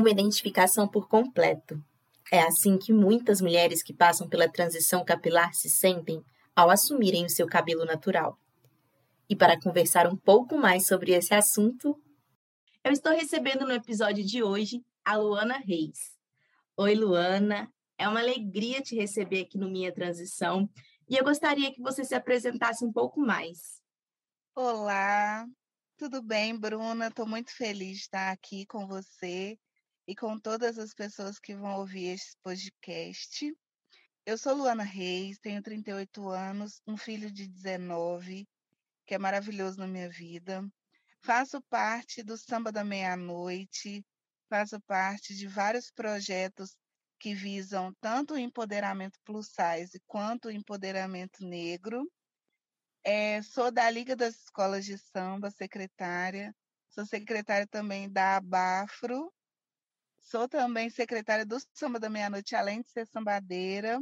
Uma identificação por completo. É assim que muitas mulheres que passam pela transição capilar se sentem ao assumirem o seu cabelo natural. E para conversar um pouco mais sobre esse assunto, eu estou recebendo no episódio de hoje a Luana Reis. Oi, Luana. É uma alegria te receber aqui no Minha Transição e eu gostaria que você se apresentasse um pouco mais. Olá, tudo bem, Bruna? Estou muito feliz de estar aqui com você e com todas as pessoas que vão ouvir esse podcast. Eu sou Luana Reis, tenho 38 anos, um filho de 19, que é maravilhoso na minha vida. Faço parte do Samba da Meia-Noite, faço parte de vários projetos que visam tanto o empoderamento plus size quanto o empoderamento negro. É, sou da Liga das Escolas de Samba, secretária. Sou secretária também da Abafro, Sou também secretária do Samba da Meia-Noite, além de ser sambadeira.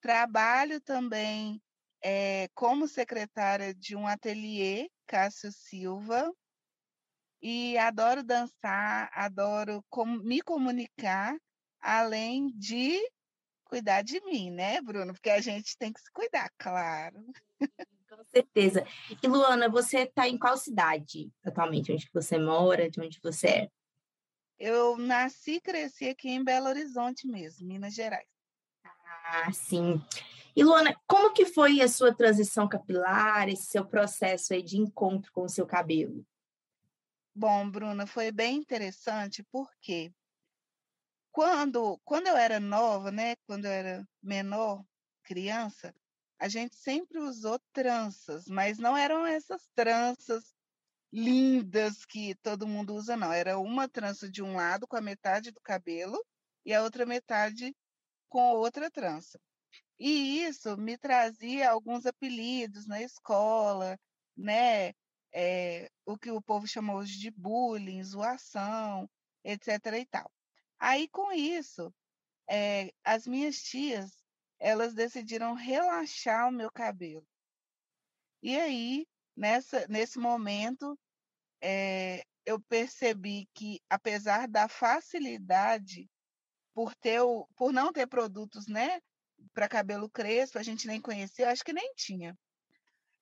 Trabalho também é, como secretária de um ateliê, Cássio Silva. E adoro dançar, adoro com, me comunicar, além de cuidar de mim, né, Bruno? Porque a gente tem que se cuidar, claro. Com certeza. E Luana, você está em qual cidade atualmente? Onde você mora? De onde você é? Eu nasci e cresci aqui em Belo Horizonte mesmo, Minas Gerais. Ah, sim. E Luana, como que foi a sua transição capilar, esse seu processo aí de encontro com o seu cabelo? Bom, Bruna, foi bem interessante porque quando, quando eu era nova, né, quando eu era menor, criança, a gente sempre usou tranças, mas não eram essas tranças lindas que todo mundo usa, não. Era uma trança de um lado com a metade do cabelo e a outra metade com outra trança. E isso me trazia alguns apelidos na escola, né? É, o que o povo chamou hoje de bullying, zoação, etc. e tal. Aí, com isso, é, as minhas tias, elas decidiram relaxar o meu cabelo. E aí, nessa, nesse momento, é, eu percebi que, apesar da facilidade, por, ter o, por não ter produtos né, para cabelo crespo, a gente nem conhecia, acho que nem tinha.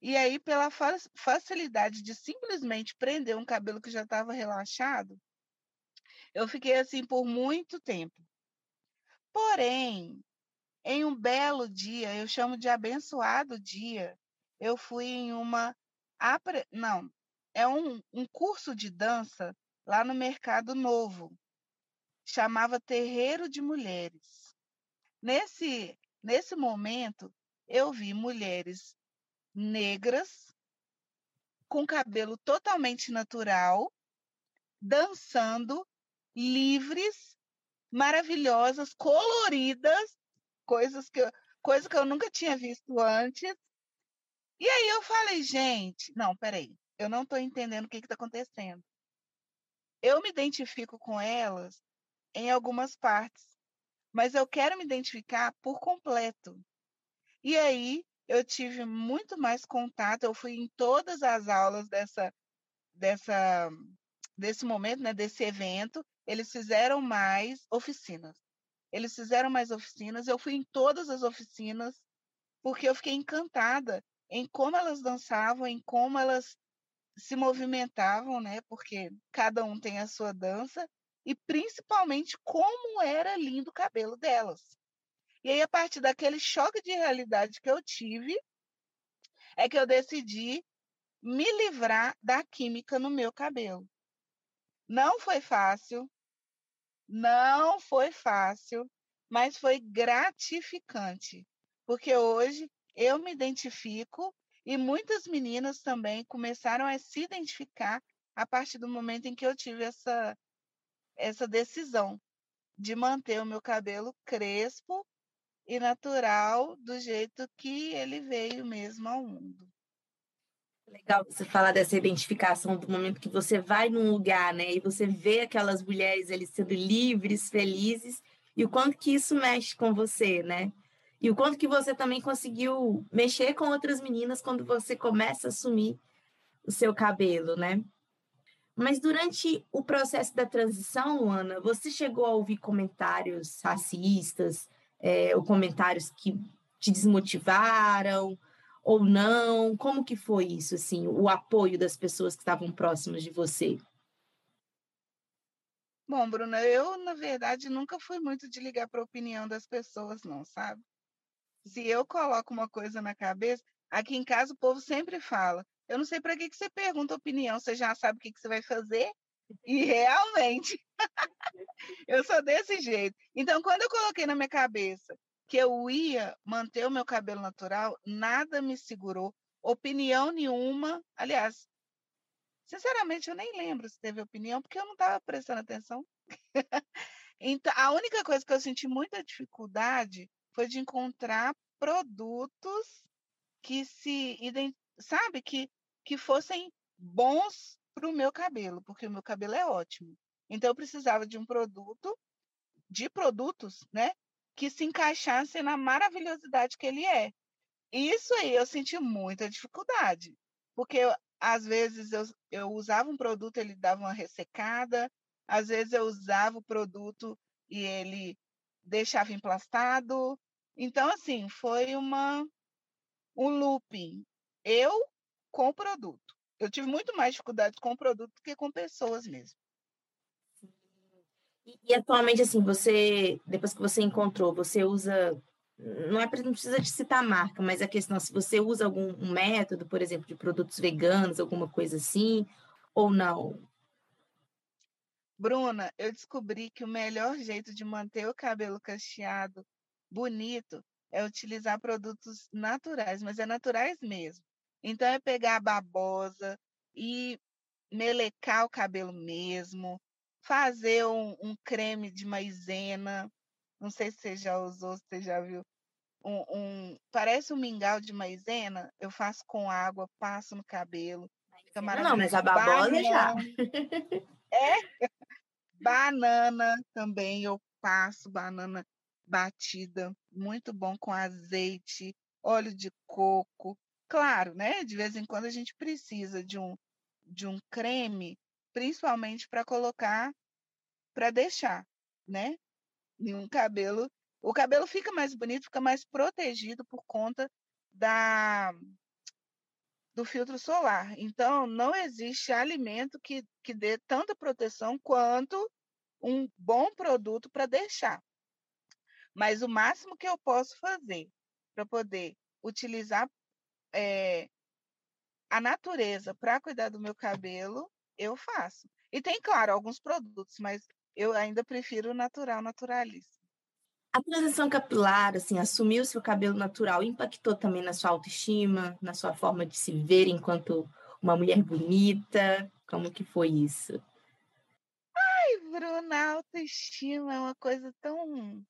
E aí, pela fa facilidade de simplesmente prender um cabelo que já estava relaxado, eu fiquei assim por muito tempo. Porém, em um belo dia, eu chamo de abençoado dia, eu fui em uma. Apre... Não, é um, um curso de dança lá no Mercado Novo. Chamava Terreiro de Mulheres. Nesse, nesse momento, eu vi mulheres negras, com cabelo totalmente natural, dançando, livres, maravilhosas, coloridas, coisas que, coisa que eu nunca tinha visto antes. E aí eu falei, gente, não, peraí, eu não estou entendendo o que está acontecendo. Eu me identifico com elas em algumas partes, mas eu quero me identificar por completo. E aí eu tive muito mais contato, eu fui em todas as aulas dessa, dessa, desse momento, né, desse evento. Eles fizeram mais oficinas. Eles fizeram mais oficinas, eu fui em todas as oficinas, porque eu fiquei encantada em como elas dançavam, em como elas se movimentavam, né? Porque cada um tem a sua dança e principalmente como era lindo o cabelo delas. E aí a partir daquele choque de realidade que eu tive, é que eu decidi me livrar da química no meu cabelo. Não foi fácil, não foi fácil, mas foi gratificante, porque hoje eu me identifico e muitas meninas também começaram a se identificar a partir do momento em que eu tive essa, essa decisão de manter o meu cabelo crespo e natural do jeito que ele veio mesmo ao mundo. Legal você falar dessa identificação do momento que você vai num lugar, né, e você vê aquelas mulheres ali sendo livres, felizes, e o quanto que isso mexe com você, né? E o quanto que você também conseguiu mexer com outras meninas quando você começa a assumir o seu cabelo, né? Mas durante o processo da transição, Ana, você chegou a ouvir comentários racistas, é, ou comentários que te desmotivaram, ou não? Como que foi isso, assim, o apoio das pessoas que estavam próximas de você? Bom, Bruna, eu, na verdade, nunca fui muito de ligar para a opinião das pessoas, não, sabe? Se eu coloco uma coisa na cabeça, aqui em casa o povo sempre fala: eu não sei para que, que você pergunta opinião, você já sabe o que, que você vai fazer? E realmente, eu sou desse jeito. Então, quando eu coloquei na minha cabeça que eu ia manter o meu cabelo natural, nada me segurou, opinião nenhuma. Aliás, sinceramente, eu nem lembro se teve opinião, porque eu não estava prestando atenção. então, a única coisa que eu senti muita dificuldade foi de encontrar produtos que se sabe que que fossem bons para o meu cabelo, porque o meu cabelo é ótimo. Então eu precisava de um produto, de produtos, né, que se encaixassem na maravilhosidade que ele é. Isso aí eu senti muita dificuldade, porque às vezes eu, eu usava um produto, ele dava uma ressecada, às vezes eu usava o produto e ele deixava emplastado. Então, assim, foi uma um looping. Eu com o produto. Eu tive muito mais dificuldade com o produto do que com pessoas mesmo. E, e, atualmente, assim, você, depois que você encontrou, você usa. Não, é, não precisa de citar a marca, mas a questão se você usa algum um método, por exemplo, de produtos veganos, alguma coisa assim, ou não? Bruna, eu descobri que o melhor jeito de manter o cabelo cacheado bonito é utilizar produtos naturais, mas é naturais mesmo. Então é pegar a babosa e melecar o cabelo mesmo, fazer um, um creme de maisena. Não sei se você já usou, se você já viu. Um, um, parece um mingau de maisena. Eu faço com água, passo no cabelo. Fica maravilhoso. Não, mas a babosa já. É? Banana também eu passo, banana batida, muito bom com azeite, óleo de coco. Claro, né? De vez em quando a gente precisa de um, de um creme, principalmente para colocar, para deixar, né? Um cabelo. O cabelo fica mais bonito, fica mais protegido por conta da do filtro solar. Então, não existe alimento que, que dê tanta proteção quanto um bom produto para deixar. Mas o máximo que eu posso fazer para poder utilizar é, a natureza para cuidar do meu cabelo, eu faço. E tem, claro, alguns produtos, mas eu ainda prefiro o natural, naturalista. A transição capilar, assim, assumir o seu cabelo natural, impactou também na sua autoestima, na sua forma de se ver enquanto uma mulher bonita? Como que foi isso? Ai, Bruna, autoestima é uma coisa tão.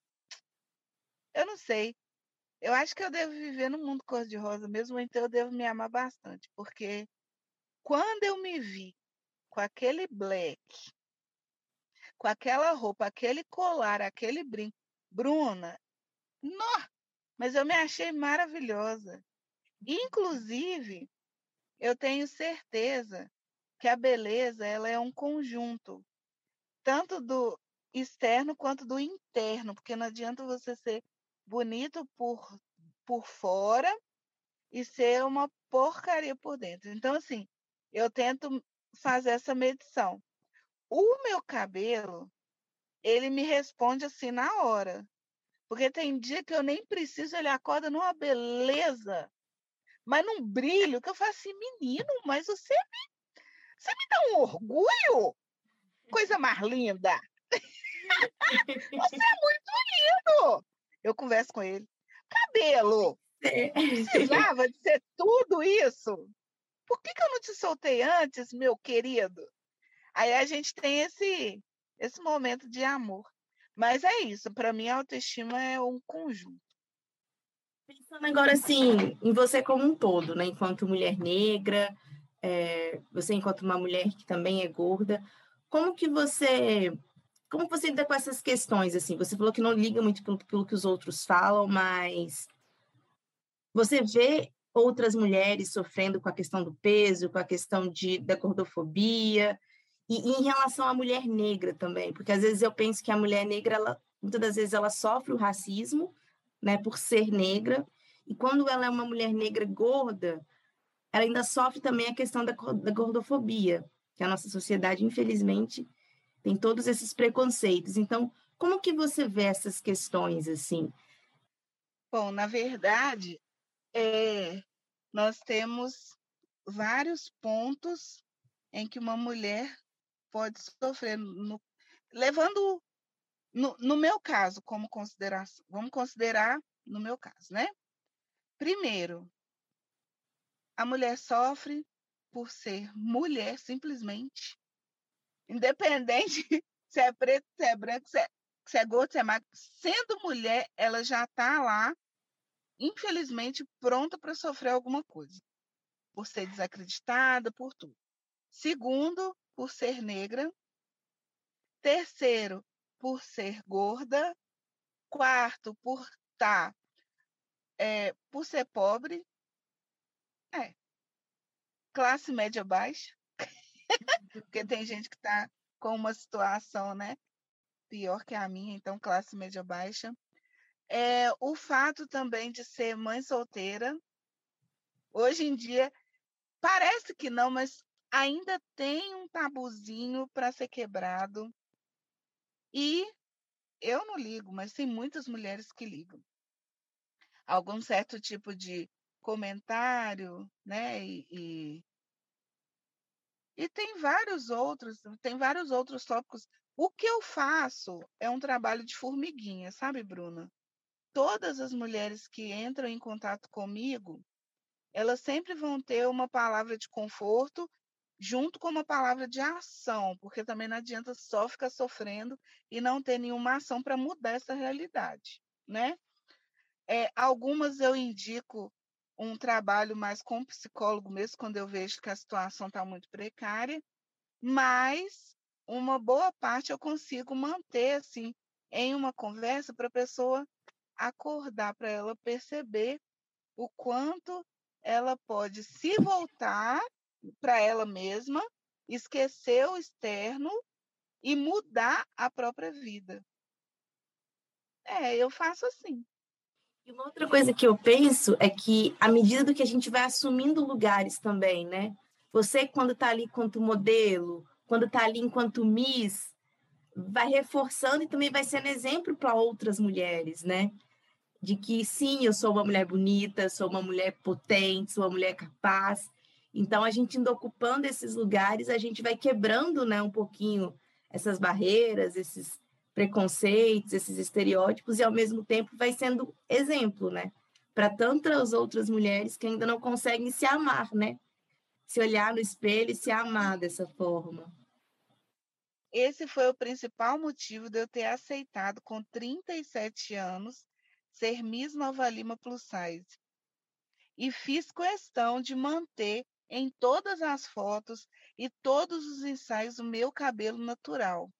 Eu não sei. Eu acho que eu devo viver no mundo cor-de-rosa mesmo, então eu devo me amar bastante, porque quando eu me vi com aquele black, com aquela roupa, aquele colar, aquele brinco, Bruna, nó, mas eu me achei maravilhosa. Inclusive, eu tenho certeza que a beleza ela é um conjunto, tanto do externo quanto do interno, porque não adianta você ser bonito por, por fora e ser uma porcaria por dentro. Então, assim, eu tento fazer essa medição. O meu cabelo, ele me responde assim na hora. Porque tem dia que eu nem preciso, ele acorda numa beleza, mas num brilho, que eu falo assim, menino, mas você me, você me dá um orgulho? Coisa mais linda. você é muito lindo eu converso com ele. Cabelo! Precisava de ser tudo isso? Por que, que eu não te soltei antes, meu querido? Aí a gente tem esse, esse momento de amor. Mas é isso, para mim a autoestima é um conjunto. Pensando agora assim, em você como um todo, né? Enquanto mulher negra, é, você enquanto uma mulher que também é gorda, como que você como você lida com essas questões assim? Você falou que não liga muito pelo, pelo que os outros falam, mas você vê outras mulheres sofrendo com a questão do peso, com a questão de, da gordofobia, e, e, em relação à mulher negra também, porque às vezes eu penso que a mulher negra, ela, muitas das vezes, ela sofre o racismo, né, por ser negra, e quando ela é uma mulher negra gorda, ela ainda sofre também a questão da, da gordofobia, que a nossa sociedade, infelizmente, tem todos esses preconceitos. Então, como que você vê essas questões assim? Bom, na verdade, é, nós temos vários pontos em que uma mulher pode sofrer, no, levando, no, no meu caso, como consideração, vamos considerar no meu caso, né? Primeiro, a mulher sofre por ser mulher, simplesmente, independente se é preto, se é branco, se é, se é gordo, se é magro, sendo mulher, ela já está lá infelizmente, pronta para sofrer alguma coisa, por ser desacreditada, por tudo. Segundo, por ser negra. Terceiro, por ser gorda. Quarto, por estar, tá, é, por ser pobre. É. Classe média baixa. Porque tem gente que está com uma situação, né? Pior que a minha, então classe média baixa. É, o fato também de ser mãe solteira, hoje em dia, parece que não, mas ainda tem um tabuzinho para ser quebrado. E eu não ligo, mas tem muitas mulheres que ligam. Algum certo tipo de comentário, né? E, e, e tem vários outros, tem vários outros tópicos. O que eu faço é um trabalho de formiguinha, sabe, Bruna? todas as mulheres que entram em contato comigo, elas sempre vão ter uma palavra de conforto junto com uma palavra de ação, porque também não adianta só ficar sofrendo e não ter nenhuma ação para mudar essa realidade, né? É, algumas eu indico um trabalho mais com psicólogo mesmo, quando eu vejo que a situação está muito precária, mas uma boa parte eu consigo manter assim em uma conversa para a pessoa acordar para ela perceber o quanto ela pode se voltar para ela mesma, esquecer o externo e mudar a própria vida. É, eu faço assim. E uma outra coisa que eu penso é que, à medida do que a gente vai assumindo lugares também, né? Você, quando está ali enquanto modelo, quando está ali enquanto Miss, vai reforçando e também vai sendo exemplo para outras mulheres, né? de que sim, eu sou uma mulher bonita, sou uma mulher potente, sou uma mulher capaz. Então, a gente indo ocupando esses lugares, a gente vai quebrando né, um pouquinho essas barreiras, esses preconceitos, esses estereótipos, e ao mesmo tempo vai sendo exemplo, né? Para tantas outras mulheres que ainda não conseguem se amar, né? Se olhar no espelho e se amar dessa forma. Esse foi o principal motivo de eu ter aceitado, com 37 anos, ser Miss Nova Lima Plus Size. E fiz questão de manter em todas as fotos e todos os ensaios o meu cabelo natural.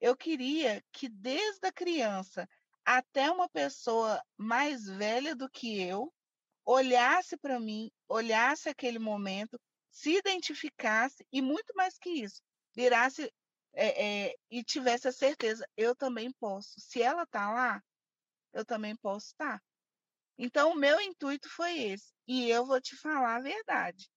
Eu queria que desde a criança até uma pessoa mais velha do que eu olhasse para mim, olhasse aquele momento, se identificasse e muito mais que isso, virasse é, é, e tivesse a certeza, eu também posso. Se ela está lá, eu também posso estar. Então, o meu intuito foi esse. E eu vou te falar a verdade.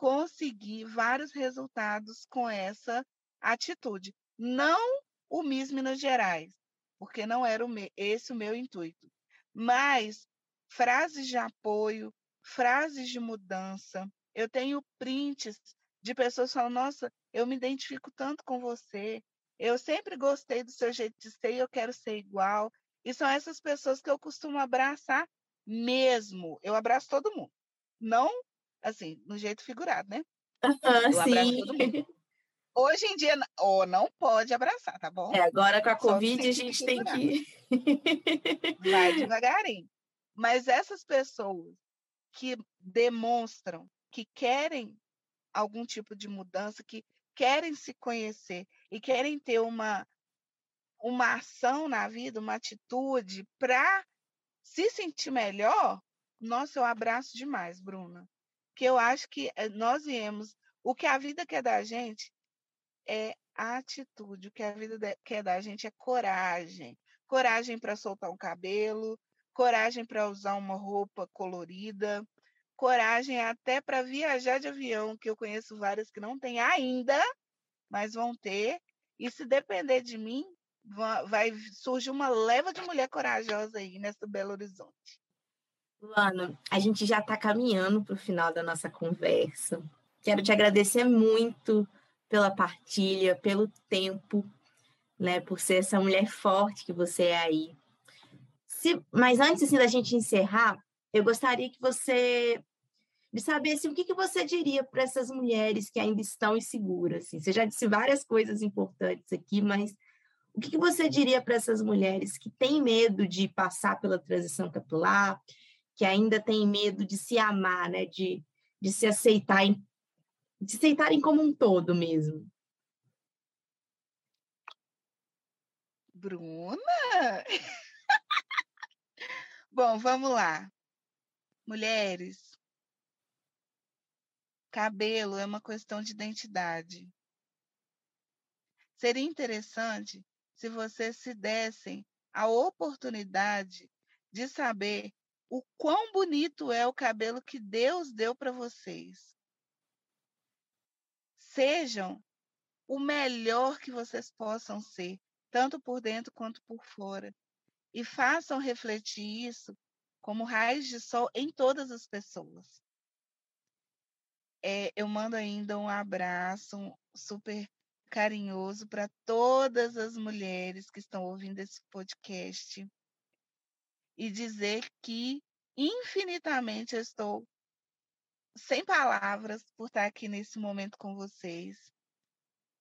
Consegui vários resultados com essa atitude. Não o Miss Minas Gerais, porque não era o me esse o meu intuito. Mas frases de apoio, frases de mudança. Eu tenho prints de pessoas falando: Nossa, eu me identifico tanto com você. Eu sempre gostei do seu jeito de ser e eu quero ser igual. E são essas pessoas que eu costumo abraçar mesmo. Eu abraço todo mundo. Não, assim, no jeito figurado, né? Uhum, eu abraço todo mundo. Hoje em dia, ou não pode abraçar, tá bom? É, agora com a Só Covid a gente tem que. Vai devagarinho. Mas essas pessoas que demonstram que querem algum tipo de mudança, que querem se conhecer e querem ter uma, uma ação na vida, uma atitude para se sentir melhor, nossa, eu abraço demais, Bruna. Que eu acho que eh, nós viemos. O que a vida quer da gente é atitude. O que a vida quer da gente é coragem. Coragem para soltar um cabelo, coragem para usar uma roupa colorida, coragem até para viajar de avião, que eu conheço várias que não têm ainda, mas vão ter. E se depender de mim, vai surgir uma leva de mulher corajosa aí nessa Belo Horizonte. Luana, a gente já está caminhando para o final da nossa conversa. Quero te agradecer muito pela partilha, pelo tempo, né, por ser essa mulher forte que você é aí. Se, mas antes assim, da gente encerrar, eu gostaria que você de o que, que você diria para essas mulheres que ainda estão inseguras. Assim. Você já disse várias coisas importantes aqui, mas o que, que você diria para essas mulheres que têm medo de passar pela transição capilar, que ainda têm medo de se amar, né? de, de se aceitar, de se aceitarem como um todo mesmo? Bruna? Bom, vamos lá. Mulheres, cabelo é uma questão de identidade. Seria interessante se vocês se dessem a oportunidade de saber o quão bonito é o cabelo que Deus deu para vocês. Sejam o melhor que vocês possam ser, tanto por dentro quanto por fora, e façam refletir isso como raiz de sol em todas as pessoas. É, eu mando ainda um abraço super carinhoso para todas as mulheres que estão ouvindo esse podcast e dizer que infinitamente estou sem palavras por estar aqui nesse momento com vocês.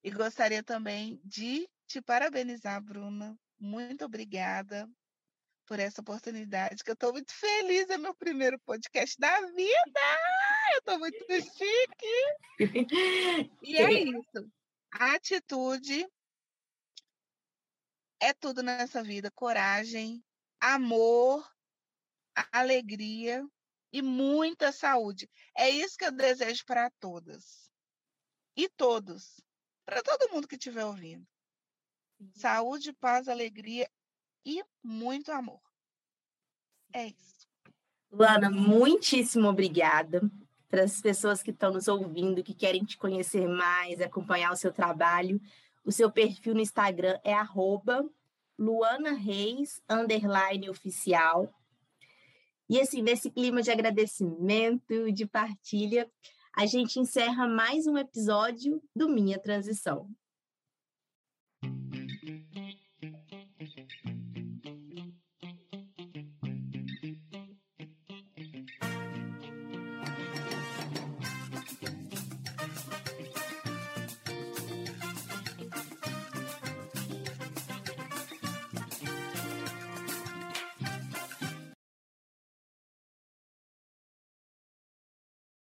E gostaria também de te parabenizar, Bruna. Muito obrigada por essa oportunidade, que eu estou muito feliz, é meu primeiro podcast da vida! Eu estou muito chique! E é isso. A atitude é tudo nessa vida: coragem, amor, alegria e muita saúde. É isso que eu desejo para todas e todos, para todo mundo que estiver ouvindo. Saúde, paz, alegria e muito amor. É isso. Luana, muitíssimo obrigada para as pessoas que estão nos ouvindo, que querem te conhecer mais, acompanhar o seu trabalho. O seu perfil no Instagram é arroba Luana Reis, underline oficial. E assim, nesse clima de agradecimento, de partilha, a gente encerra mais um episódio do Minha Transição.